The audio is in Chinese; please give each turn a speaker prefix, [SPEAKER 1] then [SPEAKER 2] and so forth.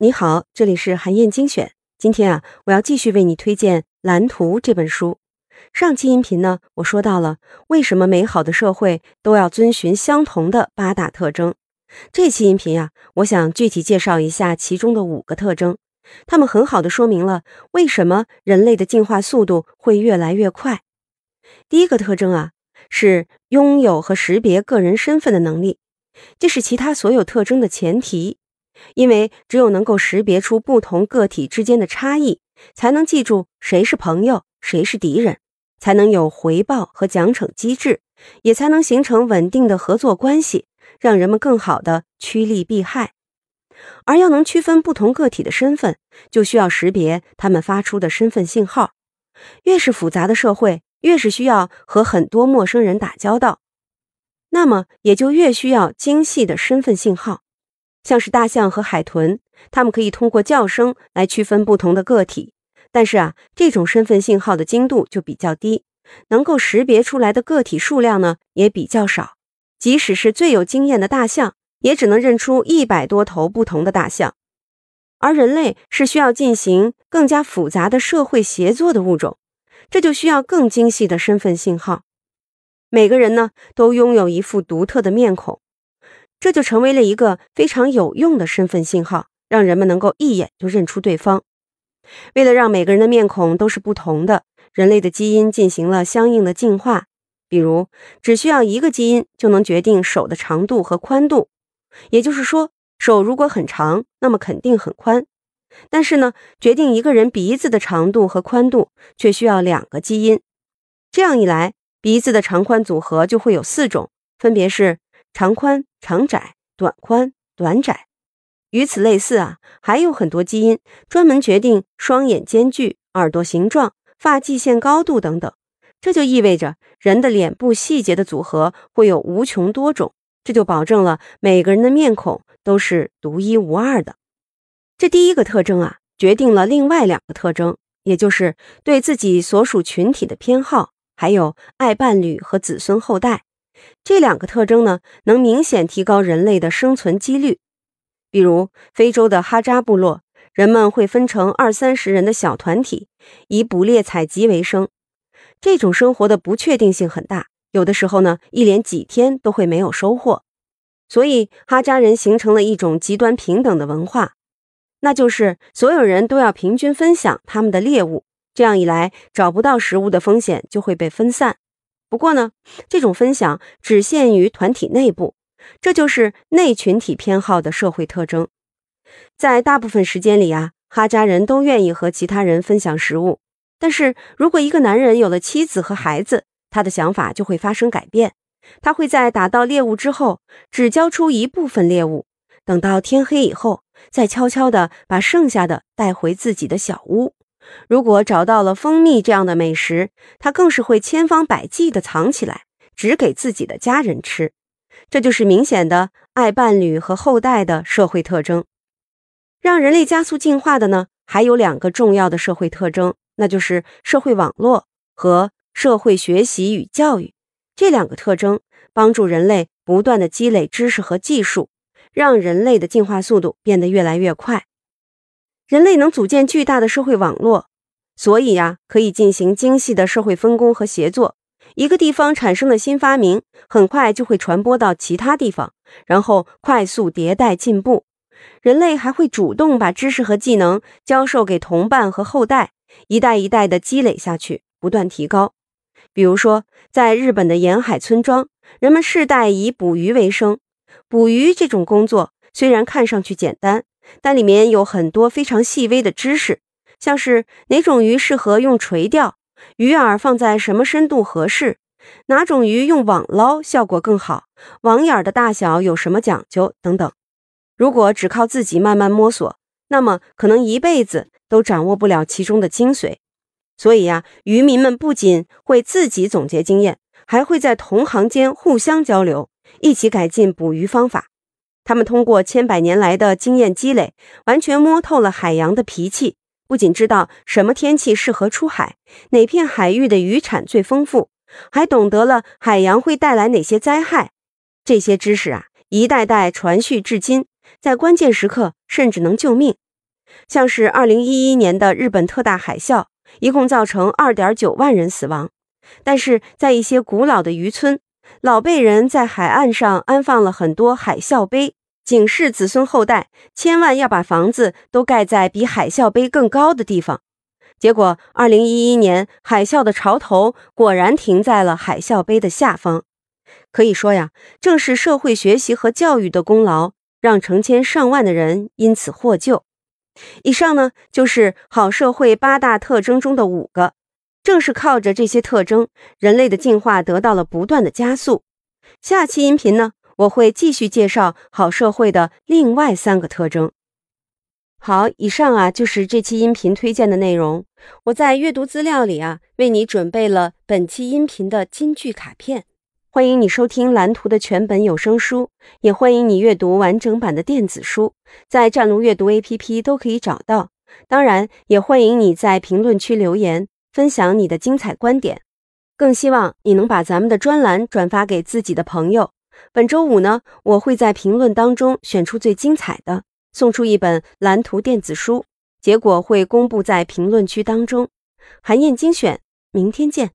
[SPEAKER 1] 你好，这里是韩燕精选。今天啊，我要继续为你推荐《蓝图》这本书。上期音频呢，我说到了为什么美好的社会都要遵循相同的八大特征。这期音频啊，我想具体介绍一下其中的五个特征，它们很好的说明了为什么人类的进化速度会越来越快。第一个特征啊，是拥有和识别个人身份的能力，这是其他所有特征的前提。因为只有能够识别出不同个体之间的差异，才能记住谁是朋友，谁是敌人，才能有回报和奖惩机制，也才能形成稳定的合作关系，让人们更好的趋利避害。而要能区分不同个体的身份，就需要识别他们发出的身份信号。越是复杂的社会，越是需要和很多陌生人打交道，那么也就越需要精细的身份信号。像是大象和海豚，它们可以通过叫声来区分不同的个体，但是啊，这种身份信号的精度就比较低，能够识别出来的个体数量呢也比较少。即使是最有经验的大象，也只能认出一百多头不同的大象。而人类是需要进行更加复杂的社会协作的物种，这就需要更精细的身份信号。每个人呢都拥有一副独特的面孔。这就成为了一个非常有用的身份信号，让人们能够一眼就认出对方。为了让每个人的面孔都是不同的，人类的基因进行了相应的进化。比如，只需要一个基因就能决定手的长度和宽度，也就是说，手如果很长，那么肯定很宽。但是呢，决定一个人鼻子的长度和宽度却需要两个基因。这样一来，鼻子的长宽组合就会有四种，分别是。长宽、长窄、短宽、短窄，与此类似啊，还有很多基因专门决定双眼间距、耳朵形状、发际线高度等等。这就意味着人的脸部细节的组合会有无穷多种，这就保证了每个人的面孔都是独一无二的。这第一个特征啊，决定了另外两个特征，也就是对自己所属群体的偏好，还有爱伴侣和子孙后代。这两个特征呢，能明显提高人类的生存几率。比如，非洲的哈扎部落，人们会分成二三十人的小团体，以捕猎采集为生。这种生活的不确定性很大，有的时候呢，一连几天都会没有收获。所以，哈扎人形成了一种极端平等的文化，那就是所有人都要平均分享他们的猎物。这样一来，找不到食物的风险就会被分散。不过呢，这种分享只限于团体内部，这就是内群体偏好的社会特征。在大部分时间里啊，哈扎人都愿意和其他人分享食物。但是如果一个男人有了妻子和孩子，他的想法就会发生改变。他会在打到猎物之后，只交出一部分猎物，等到天黑以后，再悄悄地把剩下的带回自己的小屋。如果找到了蜂蜜这样的美食，他更是会千方百计地藏起来，只给自己的家人吃。这就是明显的爱伴侣和后代的社会特征。让人类加速进化的呢，还有两个重要的社会特征，那就是社会网络和社会学习与教育。这两个特征帮助人类不断的积累知识和技术，让人类的进化速度变得越来越快。人类能组建巨大的社会网络，所以呀，可以进行精细的社会分工和协作。一个地方产生了新发明，很快就会传播到其他地方，然后快速迭代进步。人类还会主动把知识和技能教授给同伴和后代，一代一代的积累下去，不断提高。比如说，在日本的沿海村庄，人们世代以捕鱼为生。捕鱼这种工作虽然看上去简单。但里面有很多非常细微的知识，像是哪种鱼适合用垂钓，鱼饵放在什么深度合适，哪种鱼用网捞效果更好，网眼的大小有什么讲究等等。如果只靠自己慢慢摸索，那么可能一辈子都掌握不了其中的精髓。所以呀，渔民们不仅会自己总结经验，还会在同行间互相交流，一起改进捕鱼方法。他们通过千百年来的经验积累，完全摸透了海洋的脾气，不仅知道什么天气适合出海，哪片海域的渔产最丰富，还懂得了海洋会带来哪些灾害。这些知识啊，一代代传续至今，在关键时刻甚至能救命。像是二零一一年的日本特大海啸，一共造成二点九万人死亡。但是在一些古老的渔村，老辈人在海岸上安放了很多海啸碑，警示子孙后代，千万要把房子都盖在比海啸碑更高的地方。结果，二零一一年海啸的潮头果然停在了海啸碑的下方。可以说呀，正是社会学习和教育的功劳，让成千上万的人因此获救。以上呢，就是好社会八大特征中的五个。正是靠着这些特征，人类的进化得到了不断的加速。下期音频呢，我会继续介绍好社会的另外三个特征。好，以上啊就是这期音频推荐的内容。我在阅读资料里啊，为你准备了本期音频的金句卡片。欢迎你收听蓝图的全本有声书，也欢迎你阅读完整版的电子书，在战卢阅读 APP 都可以找到。当然，也欢迎你在评论区留言，分享你的精彩观点。更希望你能把咱们的专栏转发给自己的朋友。本周五呢，我会在评论当中选出最精彩的。送出一本蓝图电子书，结果会公布在评论区当中。韩燕精选，明天见。